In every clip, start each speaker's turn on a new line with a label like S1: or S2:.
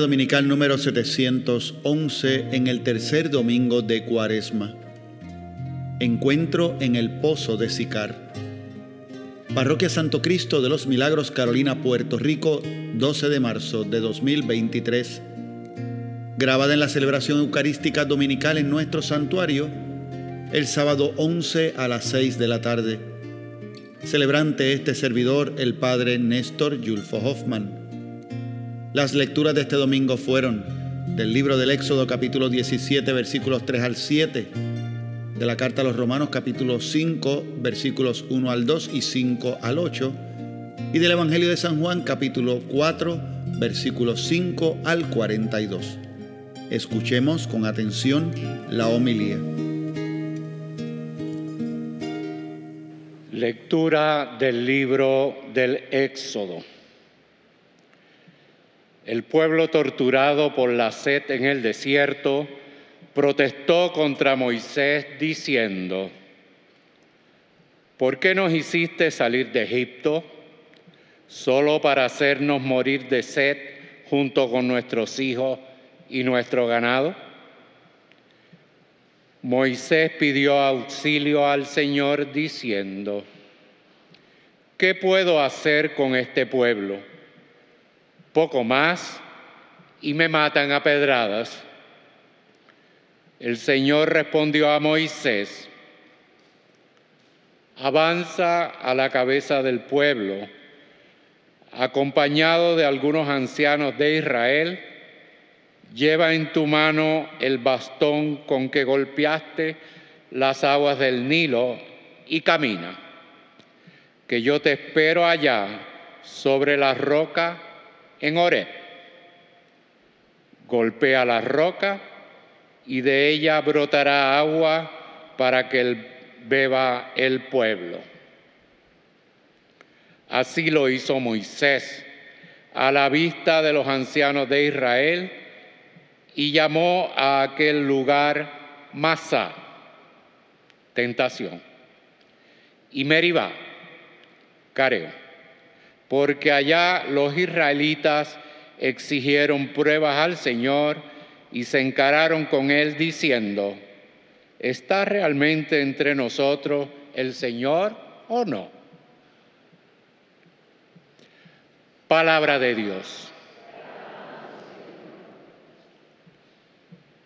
S1: Dominical número 711 en el tercer domingo de Cuaresma. Encuentro en el Pozo de Sicar. Parroquia Santo Cristo de los Milagros Carolina, Puerto Rico, 12 de marzo de 2023. Grabada en la celebración eucarística dominical en nuestro santuario, el sábado 11 a las 6 de la tarde. Celebrante este servidor, el Padre Néstor Yulfo Hoffman. Las lecturas de este domingo fueron del libro del Éxodo capítulo 17 versículos 3 al 7, de la carta a los Romanos capítulo 5 versículos 1 al 2 y 5 al 8, y del Evangelio de San Juan capítulo 4 versículos 5 al 42. Escuchemos con atención la homilía.
S2: Lectura del libro del Éxodo. El pueblo torturado por la sed en el desierto protestó contra Moisés diciendo, ¿por qué nos hiciste salir de Egipto solo para hacernos morir de sed junto con nuestros hijos y nuestro ganado? Moisés pidió auxilio al Señor diciendo, ¿qué puedo hacer con este pueblo? Poco más y me matan a pedradas. El Señor respondió a Moisés, avanza a la cabeza del pueblo, acompañado de algunos ancianos de Israel, Lleva en tu mano el bastón con que golpeaste las aguas del Nilo y camina, que yo te espero allá sobre la roca en Oreb. Golpea la roca y de ella brotará agua para que beba el pueblo. Así lo hizo Moisés a la vista de los ancianos de Israel y llamó a aquel lugar Masá, tentación, y Meribá, careo, porque allá los israelitas exigieron pruebas al Señor y se encararon con él diciendo, ¿está realmente entre nosotros el Señor o no? Palabra de Dios.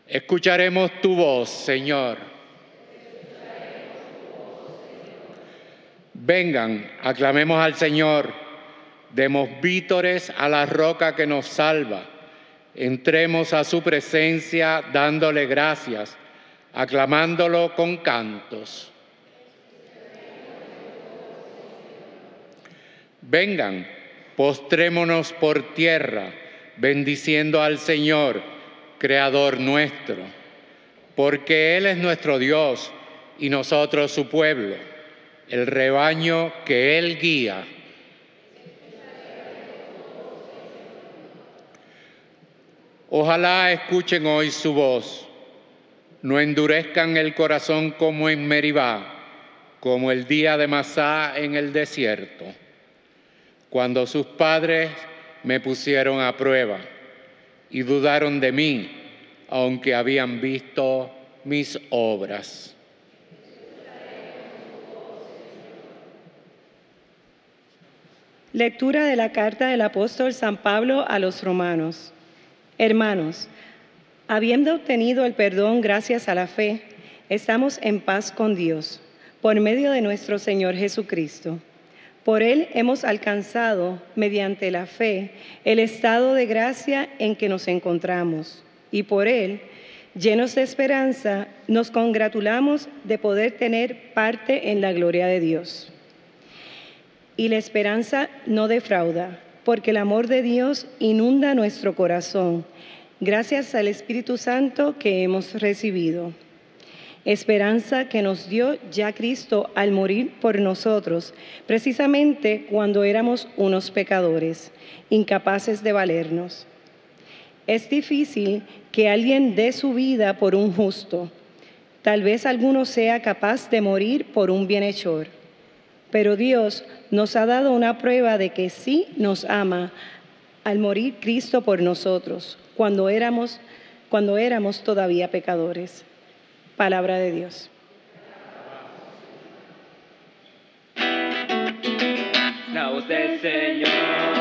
S2: Escucharemos tu voz, Señor. Vengan, aclamemos al Señor, demos vítores a la roca que nos salva, entremos a su presencia dándole gracias, aclamándolo con cantos. Vengan, postrémonos por tierra, bendiciendo al Señor Creador nuestro, porque Él es nuestro Dios y nosotros su pueblo, el rebaño que Él guía. Ojalá escuchen hoy su voz, no endurezcan el corazón como en Meribá, como el día de Masá en el desierto, cuando sus padres me pusieron a prueba y dudaron de mí, aunque habían visto mis obras.
S3: Lectura de la carta del apóstol San Pablo a los romanos. Hermanos, habiendo obtenido el perdón gracias a la fe, estamos en paz con Dios, por medio de nuestro Señor Jesucristo por Él hemos alcanzado, mediante la fe, el estado de gracia en que nos encontramos. Y por Él, llenos de esperanza, nos congratulamos de poder tener parte en la gloria de Dios. Y la esperanza no defrauda, porque el amor de Dios inunda nuestro corazón, gracias al Espíritu Santo que hemos recibido esperanza que nos dio ya Cristo al morir por nosotros, precisamente cuando éramos unos pecadores, incapaces de valernos. Es difícil que alguien dé su vida por un justo. Tal vez alguno sea capaz de morir por un bienhechor. Pero Dios nos ha dado una prueba de que sí nos ama al morir Cristo por nosotros, cuando éramos, cuando éramos todavía pecadores. Palabra de Dios.
S4: La voz del Señor.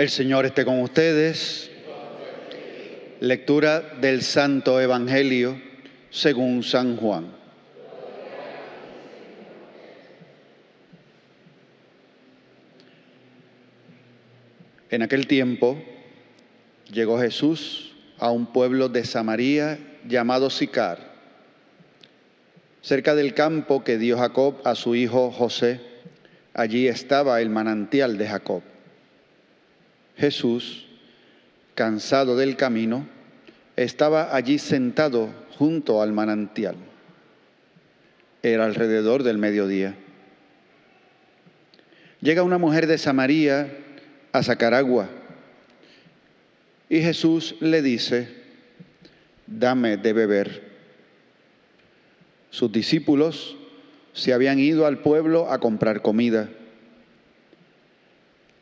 S1: El Señor esté con ustedes. Lectura del Santo Evangelio según San Juan. En aquel tiempo llegó Jesús a un pueblo de Samaria llamado Sicar, cerca del campo que dio Jacob a su hijo José. Allí estaba el manantial de Jacob. Jesús, cansado del camino, estaba allí sentado junto al manantial. Era alrededor del mediodía. Llega una mujer de Samaria a sacar agua y Jesús le dice, dame de beber. Sus discípulos se habían ido al pueblo a comprar comida.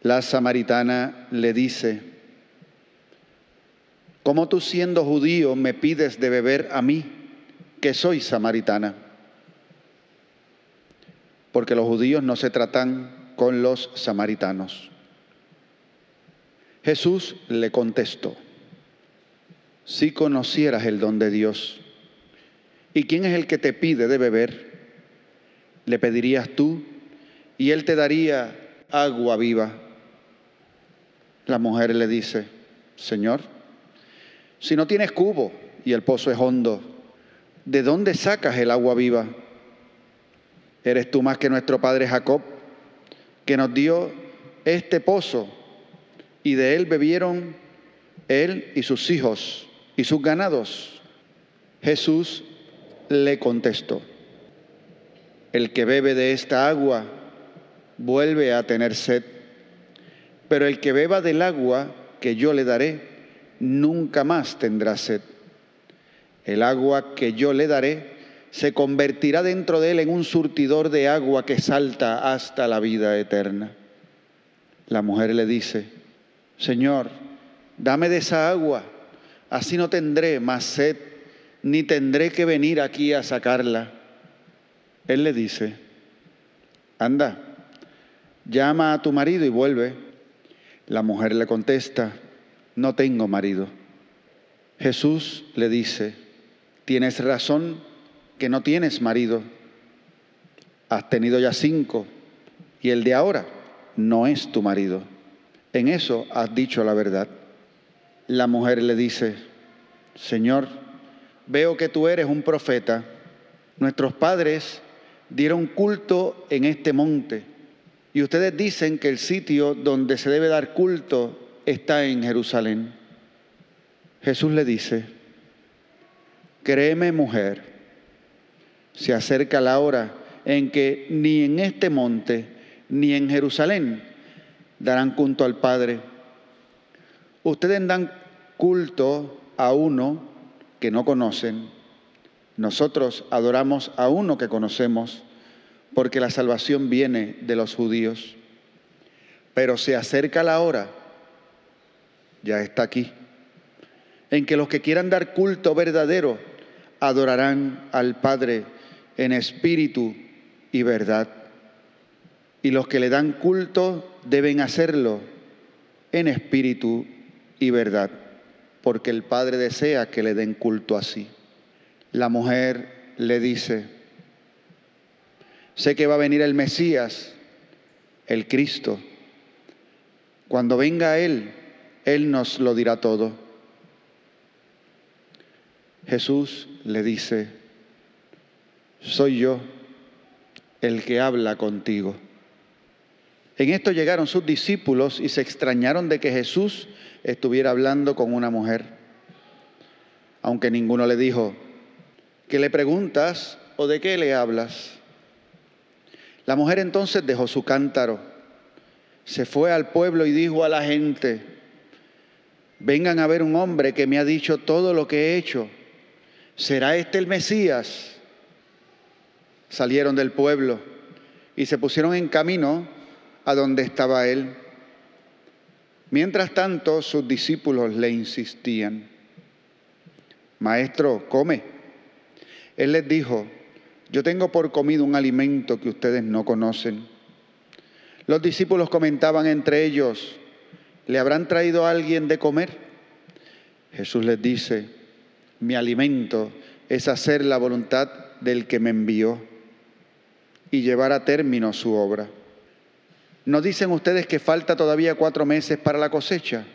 S1: La samaritana le dice, ¿cómo tú siendo judío me pides de beber a mí, que soy samaritana? Porque los judíos no se tratan con los samaritanos. Jesús le contestó, si conocieras el don de Dios, ¿y quién es el que te pide de beber? Le pedirías tú y él te daría agua viva. La mujer le dice, Señor, si no tienes cubo y el pozo es hondo, ¿de dónde sacas el agua viva? ¿Eres tú más que nuestro padre Jacob, que nos dio este pozo y de él bebieron él y sus hijos y sus ganados? Jesús le contestó, el que bebe de esta agua vuelve a tener sed pero el que beba del agua que yo le daré, nunca más tendrá sed. El agua que yo le daré se convertirá dentro de él en un surtidor de agua que salta hasta la vida eterna. La mujer le dice, Señor, dame de esa agua, así no tendré más sed, ni tendré que venir aquí a sacarla. Él le dice, anda, llama a tu marido y vuelve. La mujer le contesta, no tengo marido. Jesús le dice, tienes razón que no tienes marido. Has tenido ya cinco y el de ahora no es tu marido. En eso has dicho la verdad. La mujer le dice, Señor, veo que tú eres un profeta. Nuestros padres dieron culto en este monte y ustedes dicen que el sitio donde se debe dar culto está en Jerusalén. Jesús le dice, créeme mujer, se acerca la hora en que ni en este monte ni en Jerusalén darán culto al Padre. Ustedes dan culto a uno que no conocen. Nosotros adoramos a uno que conocemos porque la salvación viene de los judíos. Pero se acerca la hora, ya está aquí, en que los que quieran dar culto verdadero adorarán al Padre en espíritu y verdad. Y los que le dan culto deben hacerlo en espíritu y verdad, porque el Padre desea que le den culto así. La mujer le dice, Sé que va a venir el Mesías, el Cristo. Cuando venga Él, Él nos lo dirá todo. Jesús le dice, soy yo el que habla contigo. En esto llegaron sus discípulos y se extrañaron de que Jesús estuviera hablando con una mujer. Aunque ninguno le dijo, ¿qué le preguntas? o de qué le hablas? La mujer entonces dejó su cántaro, se fue al pueblo y dijo a la gente, vengan a ver un hombre que me ha dicho todo lo que he hecho. ¿Será este el Mesías? Salieron del pueblo y se pusieron en camino a donde estaba él. Mientras tanto, sus discípulos le insistían, Maestro, come. Él les dijo, yo tengo por comido un alimento que ustedes no conocen. Los discípulos comentaban entre ellos, ¿le habrán traído a alguien de comer? Jesús les dice, mi alimento es hacer la voluntad del que me envió y llevar a término su obra. ¿No dicen ustedes que falta todavía cuatro meses para la cosecha?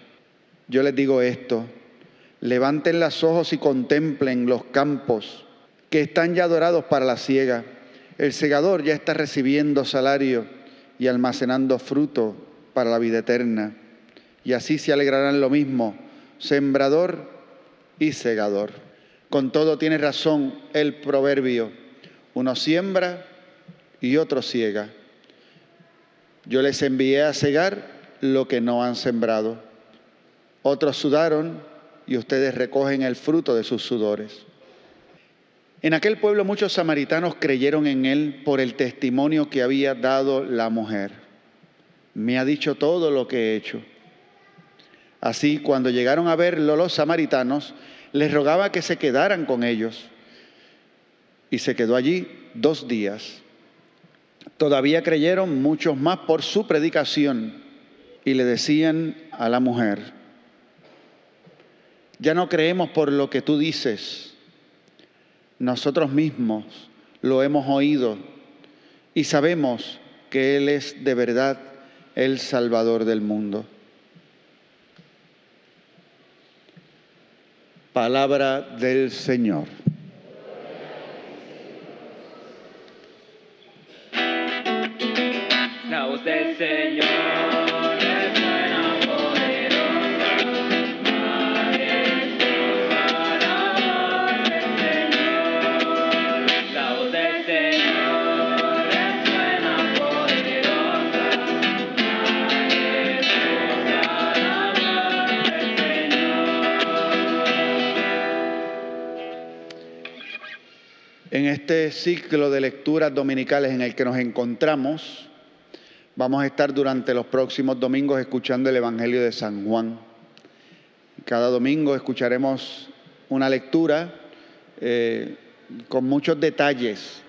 S1: Yo les digo esto, levanten los ojos y contemplen los campos que están ya dorados para la siega. El segador ya está recibiendo salario y almacenando fruto para la vida eterna. Y así se alegrarán lo mismo, sembrador y segador. Con todo tiene razón el proverbio, uno siembra y otro ciega. Yo les envié a cegar lo que no han sembrado. Otros sudaron y ustedes recogen el fruto de sus sudores. En aquel pueblo muchos samaritanos creyeron en él por el testimonio que había dado la mujer. Me ha dicho todo lo que he hecho. Así, cuando llegaron a verlo los samaritanos, les rogaba que se quedaran con ellos. Y se quedó allí dos días. Todavía creyeron muchos más por su predicación y le decían a la mujer, ya no creemos por lo que tú dices, nosotros mismos lo hemos oído y sabemos que Él es de verdad el Salvador del mundo. Palabra del Señor. En este ciclo de lecturas dominicales en el que nos encontramos, vamos a estar durante los próximos domingos escuchando el Evangelio de San Juan. Cada domingo escucharemos una lectura eh, con muchos detalles,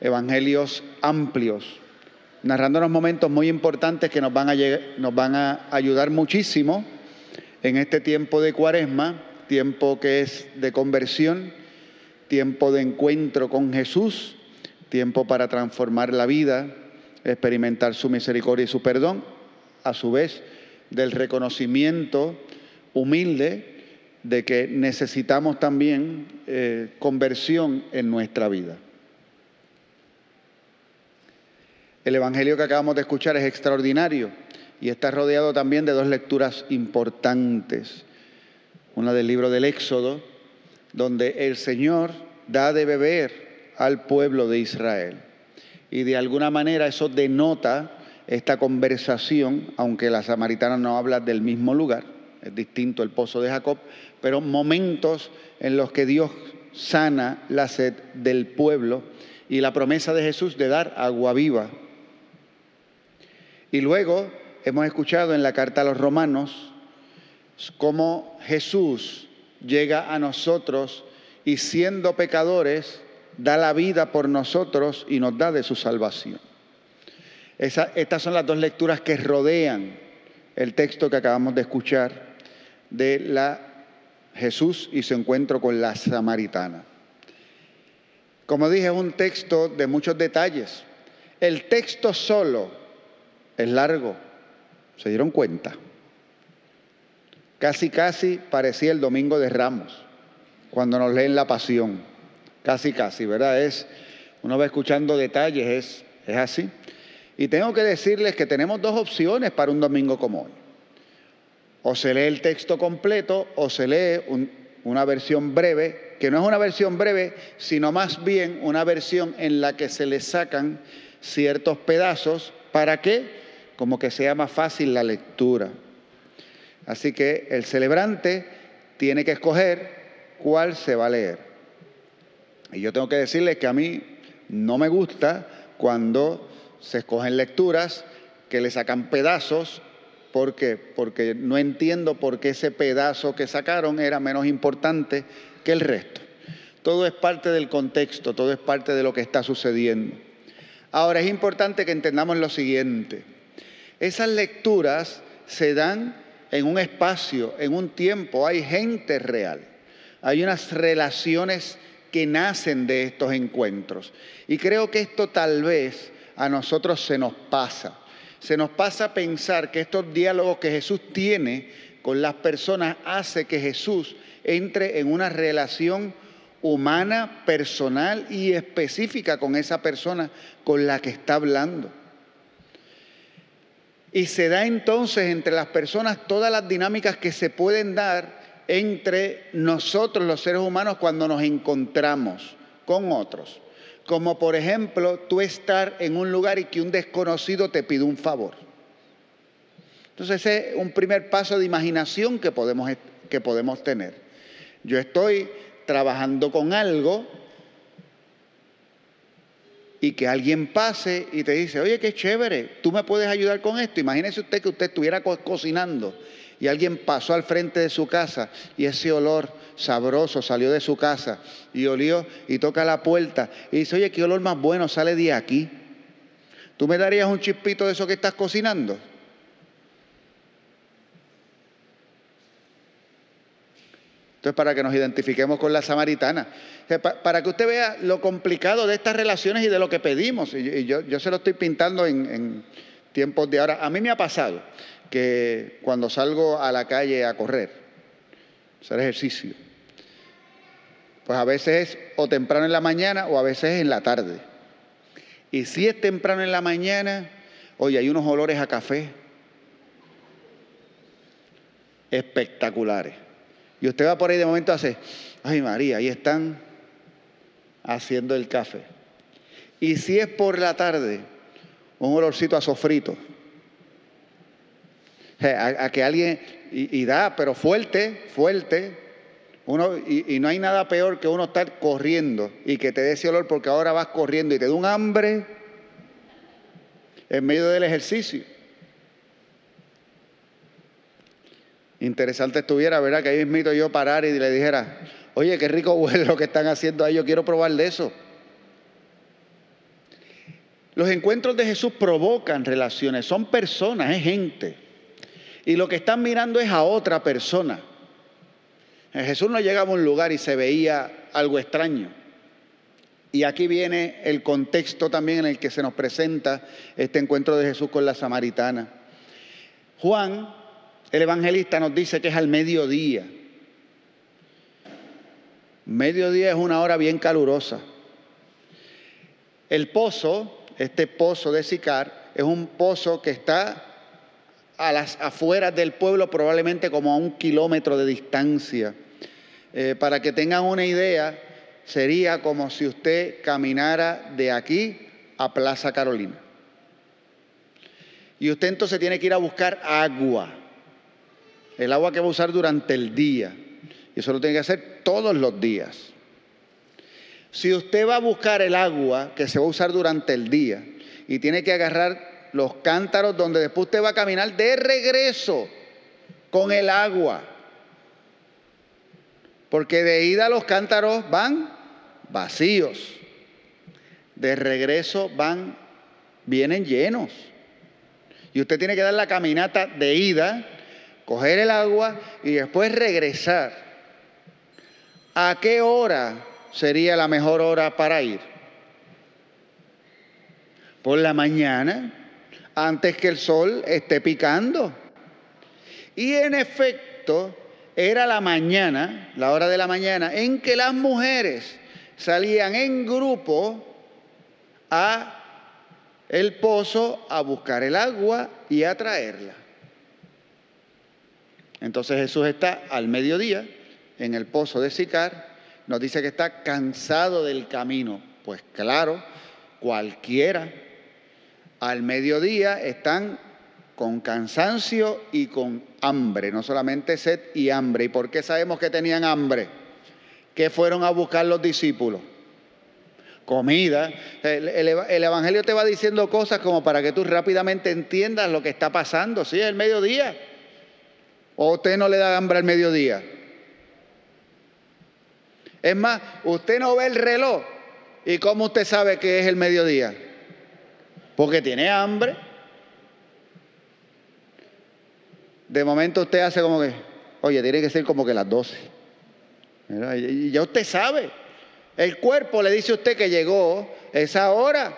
S1: evangelios amplios, narrándonos momentos muy importantes que nos van a, nos van a ayudar muchísimo en este tiempo de cuaresma, tiempo que es de conversión, tiempo de encuentro con Jesús, tiempo para transformar la vida, experimentar su misericordia y su perdón, a su vez del reconocimiento humilde de que necesitamos también eh, conversión en nuestra vida. El Evangelio que acabamos de escuchar es extraordinario y está rodeado también de dos lecturas importantes. Una del libro del Éxodo, donde el Señor da de beber al pueblo de Israel. Y de alguna manera eso denota esta conversación, aunque la samaritana no habla del mismo lugar, es distinto el pozo de Jacob, pero momentos en los que Dios sana la sed del pueblo y la promesa de Jesús de dar agua viva. Y luego hemos escuchado en la carta a los romanos cómo Jesús llega a nosotros y siendo pecadores, da la vida por nosotros y nos da de su salvación. Estas son las dos lecturas que rodean el texto que acabamos de escuchar de la Jesús y su encuentro con la samaritana. Como dije, es un texto de muchos detalles. El texto solo es largo. ¿Se dieron cuenta? Casi, casi parecía el domingo de Ramos, cuando nos leen la pasión. Casi, casi, ¿verdad? Es, uno va escuchando detalles, es, es así. Y tengo que decirles que tenemos dos opciones para un domingo como hoy. O se lee el texto completo o se lee un- una versión breve, que no es una versión breve, sino más bien una versión en la que se le sacan ciertos pedazos. ¿Para qué? Como que sea más fácil la lectura. Así que el celebrante tiene que escoger cuál se va a leer. Y yo tengo que decirles que a mí no me gusta cuando se escogen lecturas que le sacan pedazos. ¿Por qué? Porque no entiendo por qué ese pedazo que sacaron era menos importante que el resto. Todo es parte del contexto, todo es parte de lo que está sucediendo. Ahora es importante que entendamos lo siguiente. Esas lecturas se dan en un espacio, en un tiempo, hay gente real, hay unas relaciones que nacen de estos encuentros. Y creo que esto tal vez a nosotros se nos pasa. Se nos pasa pensar que estos diálogos que Jesús tiene con las personas hace que Jesús entre en una relación humana, personal y específica con esa persona con la que está hablando. Y se da entonces entre las personas todas las dinámicas que se pueden dar entre nosotros los seres humanos cuando nos encontramos con otros. Como por ejemplo tú estar en un lugar y que un desconocido te pide un favor. Entonces ese es un primer paso de imaginación que podemos, que podemos tener. Yo estoy trabajando con algo y que alguien pase y te dice, oye, qué chévere, tú me puedes ayudar con esto. Imagínese usted que usted estuviera co cocinando y alguien pasó al frente de su casa y ese olor sabroso salió de su casa y olió y toca la puerta y dice, oye, qué olor más bueno sale de aquí. ¿Tú me darías un chispito de eso que estás cocinando? Esto es para que nos identifiquemos con la samaritana. Para que usted vea lo complicado de estas relaciones y de lo que pedimos. Y yo, yo se lo estoy pintando en, en tiempos de ahora. A mí me ha pasado que cuando salgo a la calle a correr, hacer ejercicio, pues a veces es o temprano en la mañana o a veces es en la tarde. Y si es temprano en la mañana, oye, hay unos olores a café espectaculares. Y usted va por ahí de momento hace, ay María, ahí están haciendo el café. Y si es por la tarde, un olorcito a sofrito. A, que alguien, y, y, da, pero fuerte, fuerte. Uno, y, y, no hay nada peor que uno estar corriendo y que te dé ese olor porque ahora vas corriendo y te da un hambre en medio del ejercicio. Interesante estuviera, ¿verdad? Que ahí mismo yo parar y le dijera, oye, qué rico huele lo que están haciendo ahí, yo quiero probar de eso. Los encuentros de Jesús provocan relaciones, son personas, es gente. Y lo que están mirando es a otra persona. Jesús no llegaba a un lugar y se veía algo extraño. Y aquí viene el contexto también en el que se nos presenta este encuentro de Jesús con la samaritana. Juan el evangelista nos dice que es al mediodía. Mediodía es una hora bien calurosa. El pozo, este pozo de Sicar, es un pozo que está a las afueras del pueblo, probablemente como a un kilómetro de distancia. Eh, para que tengan una idea, sería como si usted caminara de aquí a Plaza Carolina. Y usted entonces tiene que ir a buscar agua el agua que va a usar durante el día. Y eso lo tiene que hacer todos los días. Si usted va a buscar el agua que se va a usar durante el día y tiene que agarrar los cántaros donde después usted va a caminar de regreso con el agua. Porque de ida los cántaros van vacíos. De regreso van, vienen llenos. Y usted tiene que dar la caminata de ida coger el agua y después regresar. ¿A qué hora sería la mejor hora para ir? Por la mañana, antes que el sol esté picando. Y en efecto, era la mañana, la hora de la mañana, en que las mujeres salían en grupo a el pozo a buscar el agua y a traerla. Entonces Jesús está al mediodía en el pozo de Sicar, nos dice que está cansado del camino. Pues claro, cualquiera al mediodía están con cansancio y con hambre, no solamente sed y hambre. ¿Y por qué sabemos que tenían hambre? ¿Qué fueron a buscar los discípulos? Comida. El, el- el Evangelio te va diciendo cosas como para que tú rápidamente entiendas lo que está pasando. Sí, es el mediodía. ¿O usted no le da hambre al mediodía? Es más, usted no ve el reloj. ¿Y cómo usted sabe que es el mediodía? Porque tiene hambre. De momento usted hace como que, oye, tiene que ser como que las 12. ¿Verdad? Y y ya usted sabe. El cuerpo le dice a usted que llegó esa hora.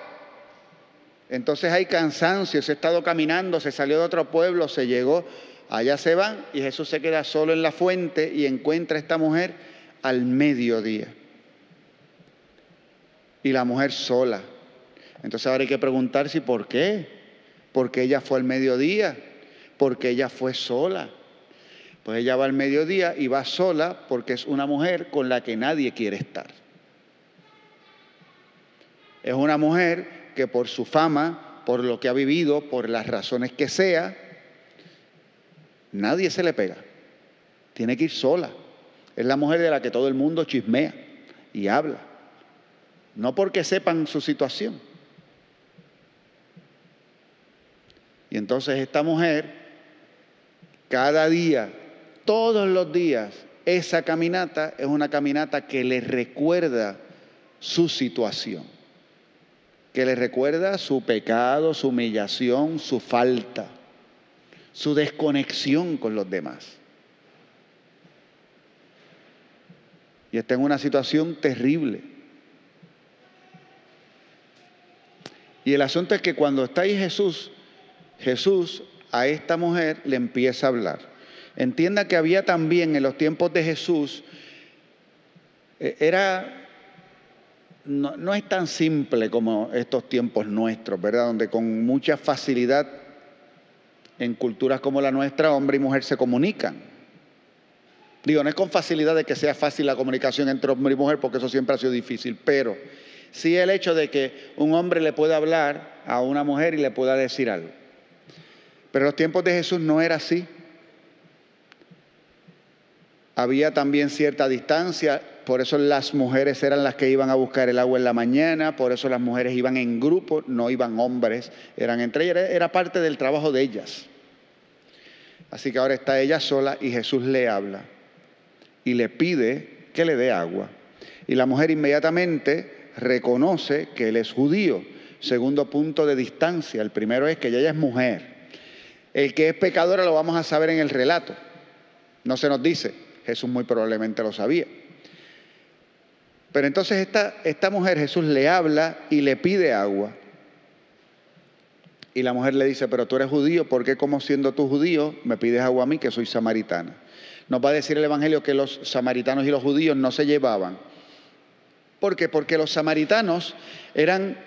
S1: Entonces hay cansancio, se ha estado caminando, se salió de otro pueblo, se llegó, allá se van y Jesús se queda solo en la fuente y encuentra a esta mujer al mediodía. Y la mujer sola. Entonces ahora hay que preguntarse por qué. Porque ella fue al mediodía, porque ella fue sola. Pues ella va al mediodía y va sola porque es una mujer con la que nadie quiere estar. Es una mujer que por su fama, por lo que ha vivido, por las razones que sea, nadie se le pega. Tiene que ir sola. Es la mujer de la que todo el mundo chismea y habla. No porque sepan su situación. Y entonces esta mujer, cada día, todos los días, esa caminata es una caminata que le recuerda su situación, que le recuerda su pecado, su humillación, su falta, su desconexión con los demás. Y está en una situación terrible. Y el asunto es que cuando está ahí Jesús, Jesús a esta mujer le empieza a hablar. Entienda que había también en los tiempos de Jesús, eh, era, no, no es tan simple como estos tiempos nuestros, ¿verdad? Donde con mucha facilidad en culturas como la nuestra, hombre y mujer se comunican. Digo, no es con facilidad de que sea fácil la comunicación entre hombre y mujer, porque eso siempre ha sido difícil, pero sí el hecho de que un hombre le pueda hablar a una mujer y le pueda decir algo. Pero en los tiempos de Jesús no era así. Había también cierta distancia, por eso las mujeres eran las que iban a buscar el agua en la mañana, por eso las mujeres iban en grupo, no iban hombres, eran entre ellas, era- parte del trabajo de ellas. Así que ahora está ella sola y Jesús le habla y le pide que le dé agua. Y la mujer inmediatamente reconoce que él es judío. Segundo punto de distancia. El primero es que ella es mujer. El que es pecadora lo vamos a saber en el relato. No se nos dice. Jesús muy probablemente lo sabía. Pero entonces esta, esta mujer Jesús le habla y le pide agua. Y la mujer le dice, pero tú eres judío, ¿por qué como siendo tú judío me pides agua a mí que soy samaritana? Nos va a decir el Evangelio que los samaritanos y los judíos no se llevaban. ¿Por qué? Porque los samaritanos eran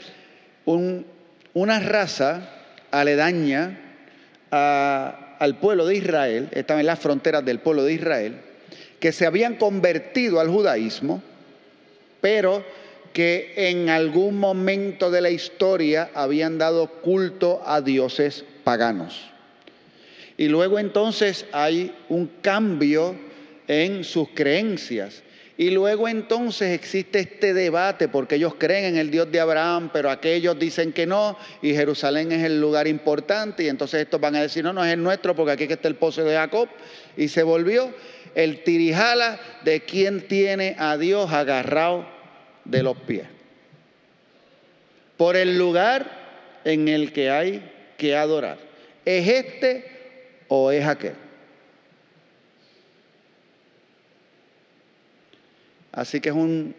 S1: un- una raza aledaña al pueblo de Israel, estaban en las fronteras del pueblo de Israel, que se habían convertido al judaísmo, pero que en algún momento de la historia habían dado culto a dioses paganos. Y luego entonces hay un cambio en sus creencias. Y luego entonces existe este debate porque ellos creen en el Dios de Abraham, pero aquellos dicen que no, y Jerusalén es el lugar importante, y entonces estos van a decir, no, no es el nuestro porque aquí está el pozo de Jacob. Y se volvió el tirijala de quien tiene a Dios agarrado de los pies. Por el lugar en el que hay que adorar. ¿Es este o es aquel? Así que es un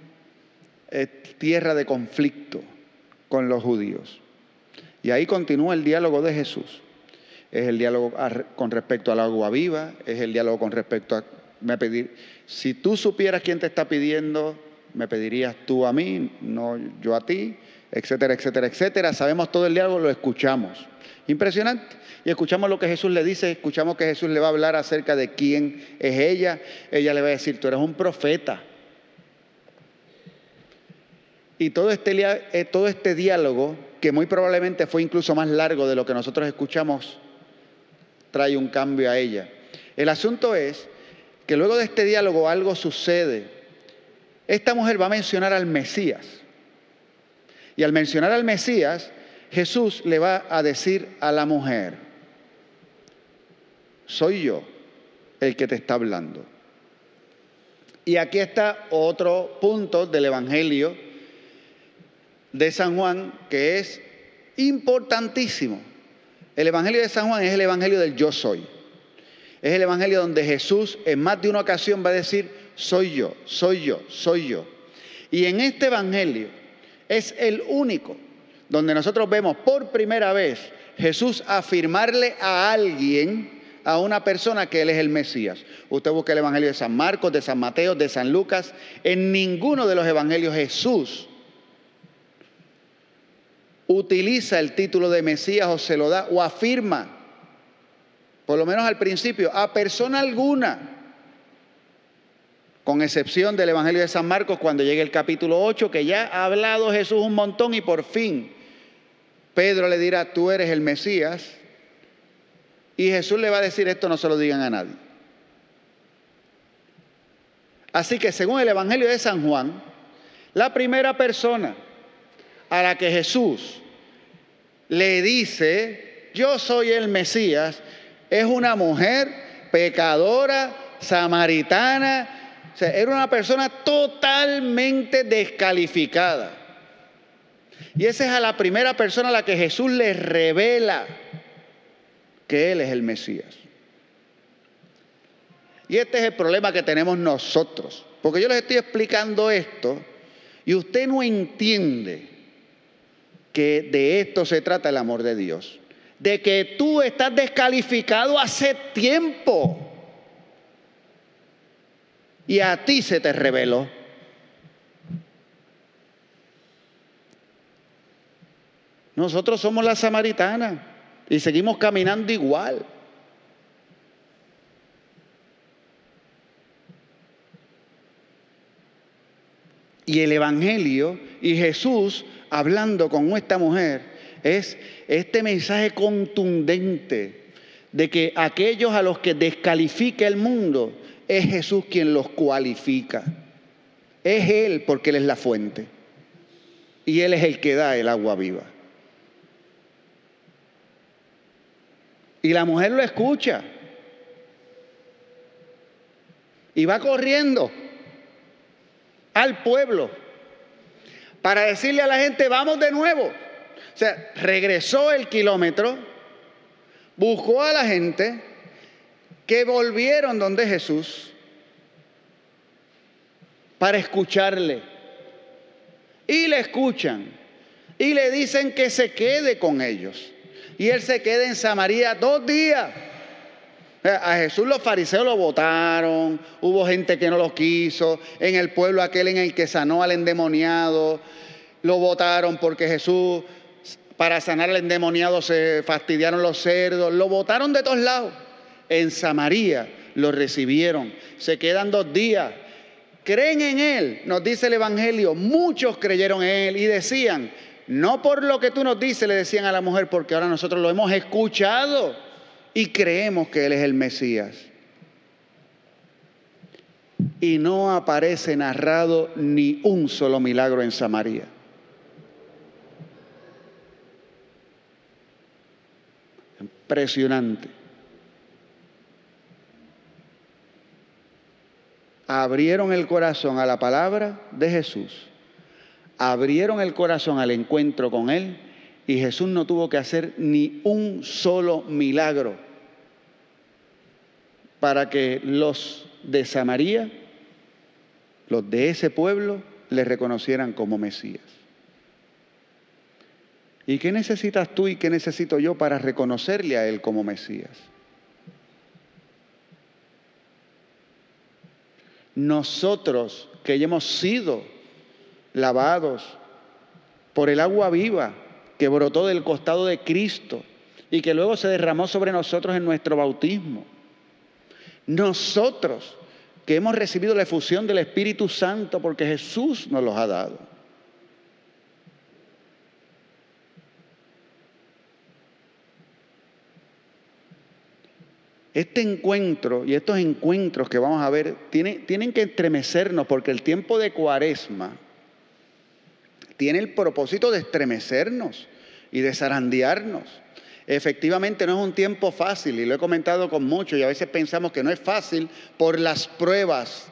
S1: es tierra de conflicto con los judíos. Y ahí continúa el diálogo de Jesús. Es el diálogo con respecto al agua viva, es el diálogo con respecto a me pedir. Si tú supieras quién te está pidiendo, me pedirías tú a mí, no yo a ti, etcétera, etcétera, etcétera. Sabemos todo el diálogo, lo escuchamos. Impresionante. Y escuchamos lo que Jesús le dice, escuchamos que Jesús le va a hablar acerca de quién es ella. Ella le va a decir, tú eres un profeta. Y todo este, eh, todo este diálogo, que muy probablemente fue incluso más largo de lo que nosotros escuchamos, trae un cambio a ella. El asunto es que luego de este diálogo algo sucede. Esta mujer va a mencionar al Mesías. Y al mencionar al Mesías, Jesús le va a decir a la mujer, soy yo el que te está hablando. Y aquí está otro punto del Evangelio de San Juan que es importantísimo. El Evangelio de San Juan es el Evangelio del yo soy. Es el Evangelio donde Jesús en más de una ocasión va a decir, soy yo, soy yo, soy yo. Y en este Evangelio es el único donde nosotros vemos por primera vez Jesús afirmarle a alguien, a una persona que Él es el Mesías. Usted busca el Evangelio de San Marcos, de San Mateo, de San Lucas. En ninguno de los Evangelios Jesús utiliza el título de Mesías o se lo da o afirma, por lo menos al principio, a persona alguna, con excepción del Evangelio de San Marcos cuando llegue el capítulo 8, que ya ha hablado Jesús un montón y por fin Pedro le dirá, tú eres el Mesías, y Jesús le va a decir esto, no se lo digan a nadie. Así que según el Evangelio de San Juan, la primera persona a la que Jesús le dice, yo soy el Mesías, es una mujer pecadora, samaritana, o sea, era una persona totalmente descalificada. Y esa es a la primera persona a la que Jesús le revela que Él es el Mesías. Y este es el problema que tenemos nosotros. Porque yo les estoy explicando esto y usted no entiende que de esto se trata el amor de Dios. De que tú estás descalificado hace tiempo. Y a ti se te reveló. Nosotros somos la samaritana y seguimos caminando igual. Y el Evangelio y Jesús hablando con esta mujer es este mensaje contundente de que aquellos a los que descalifica el mundo es Jesús quien los cualifica. Es Él porque Él es la fuente. Y Él es el que da el agua viva. Y la mujer lo escucha. Y va corriendo al pueblo para decirle a la gente, vamos de nuevo. O sea, regresó el kilómetro, buscó a la gente que volvieron donde Jesús para escucharle. Y le escuchan y le dicen que se quede con ellos. Y él se queda en Samaria dos días. A Jesús los fariseos lo votaron, hubo gente que no lo quiso, en el pueblo aquel en el que sanó al endemoniado, lo votaron porque Jesús, para sanar al endemoniado, se fastidiaron los cerdos, lo votaron de todos lados. En Samaria lo recibieron, se quedan dos días, creen en Él, nos dice el Evangelio, muchos creyeron en Él y decían, no por lo que tú nos dices, le decían a la mujer, porque ahora nosotros lo hemos escuchado y creemos que Él es el Mesías. Y no aparece narrado ni un solo milagro en Samaria. Impresionante. Abrieron el corazón a la palabra de Jesús. Abrieron el corazón al encuentro con Él y Jesús no tuvo que hacer ni un solo milagro para que los de Samaria, los de ese pueblo, le reconocieran como Mesías. ¿Y qué necesitas tú y qué necesito yo para reconocerle a Él como Mesías? Nosotros que hemos sido lavados por el agua viva que brotó del costado de Cristo, y que luego se derramó sobre nosotros en nuestro bautismo. Nosotros que hemos recibido la efusión del Espíritu Santo porque Jesús nos los ha dado. Este encuentro y estos encuentros que vamos a ver tienen, tienen que estremecernos porque el tiempo de cuaresma tiene el propósito de estremecernos y de zarandearnos. Efectivamente no es un tiempo fácil y lo he comentado con muchos y a veces pensamos que no es fácil por las pruebas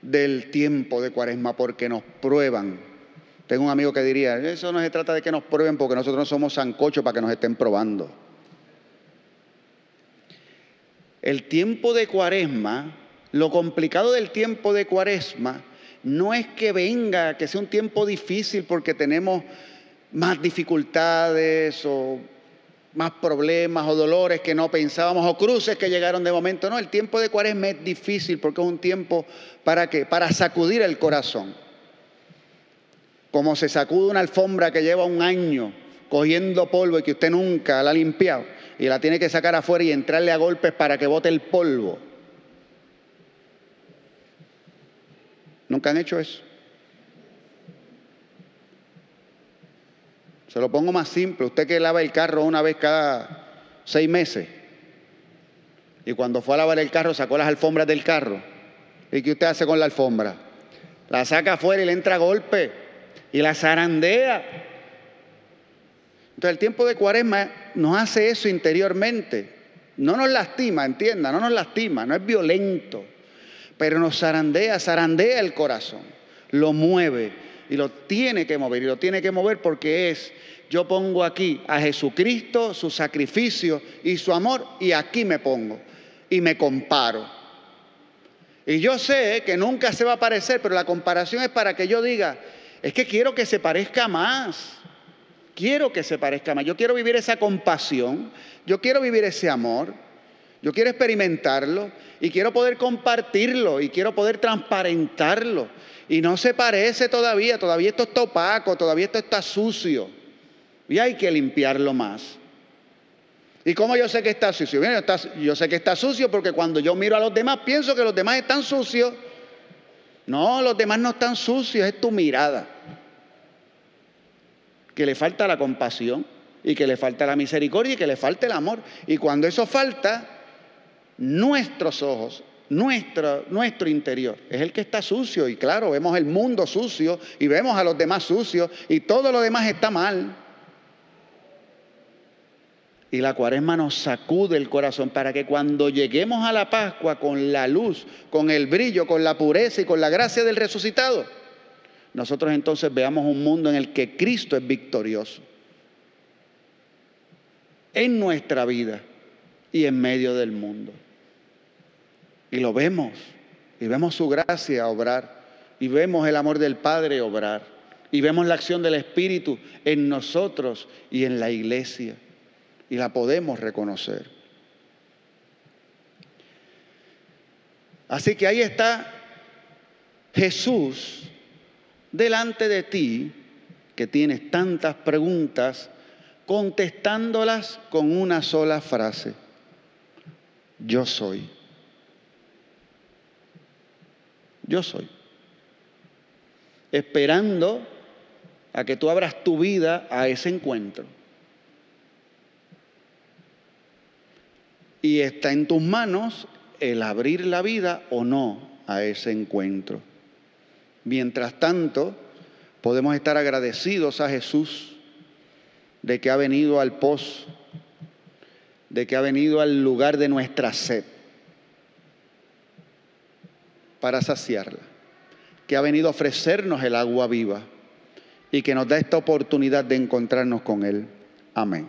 S1: del tiempo de cuaresma, porque nos prueban. Tengo un amigo que diría, eso no se trata de que nos prueben porque nosotros no somos sancocho para que nos estén probando. El tiempo de cuaresma, lo complicado del tiempo de cuaresma, no es que venga, que sea un tiempo difícil porque tenemos más dificultades o más problemas o dolores que no pensábamos o cruces que llegaron de momento. No, el tiempo de cuaresma es difícil porque es un tiempo para qué? Para sacudir el corazón. Como se sacude una alfombra que lleva un año cogiendo polvo y que usted nunca la ha limpiado y la tiene que sacar afuera y entrarle a golpes para que bote el polvo. ¿Nunca han hecho eso? Se lo pongo más simple. Usted que lava el carro una vez cada seis meses. Y cuando fue a lavar el carro sacó las alfombras del carro. ¿Y qué usted hace con la alfombra? La saca afuera y le entra a golpe. Y la zarandea. Entonces el tiempo de cuaresma nos hace eso interiormente. No nos lastima, entienda, no nos lastima, no es violento. Pero nos zarandea, zarandea el corazón. Lo mueve y lo tiene que mover. Y lo tiene que mover porque es, yo pongo aquí a Jesucristo, su sacrificio y su amor, y aquí me pongo. Y me comparo. Y yo sé que nunca se va a parecer, pero la comparación es para que yo diga, es que quiero que se parezca más. Quiero que se parezca más. Yo quiero vivir esa compasión. Yo quiero vivir ese amor. Yo quiero experimentarlo y quiero poder compartirlo y quiero poder transparentarlo. Y no se parece todavía, todavía esto está opaco, todavía esto está sucio. Y hay que limpiarlo más. ¿Y cómo yo sé que está sucio? yo sé que está sucio porque cuando yo miro a los demás pienso que los demás están sucios. No, los demás no están sucios, es tu mirada. Que le falta la compasión y que le falta la misericordia y que le falta el amor. Y cuando eso falta, nuestros ojos, nuestro, nuestro interior, es el que está sucio. Y claro, vemos el mundo sucio y vemos a los demás sucios y todo lo demás está mal. Y la cuaresma nos sacude el corazón para que cuando lleguemos a la Pascua con la luz, con el brillo, con la pureza y con la gracia del resucitado, nosotros entonces veamos un mundo en el que Cristo es victorioso. En nuestra vida y en medio del mundo. Y lo vemos, y vemos su gracia obrar, y vemos el amor del Padre obrar, y vemos la acción del Espíritu en nosotros y en la iglesia, y la podemos reconocer. Así que ahí está Jesús delante de ti, que tienes tantas preguntas, contestándolas con una sola frase. Yo soy. Yo soy. Esperando a que tú abras tu vida a ese encuentro. Y está en tus manos el abrir la vida o no a ese encuentro. Mientras tanto, podemos estar agradecidos a Jesús de que ha venido al pozo, de que ha venido al lugar de nuestra sed para saciarla, que ha venido a ofrecernos el agua viva y que nos da esta oportunidad de encontrarnos con Él. Amén.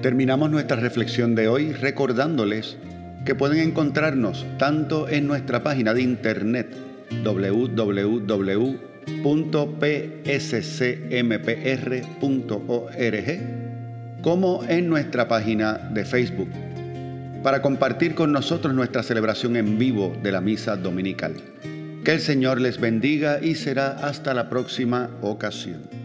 S1: Terminamos nuestra reflexión de hoy recordándoles que pueden encontrarnos tanto en nuestra página de internet www.pscmpr.org como en nuestra página de Facebook, para compartir con nosotros nuestra celebración en vivo de la misa dominical. Que el Señor les bendiga y será hasta la próxima ocasión.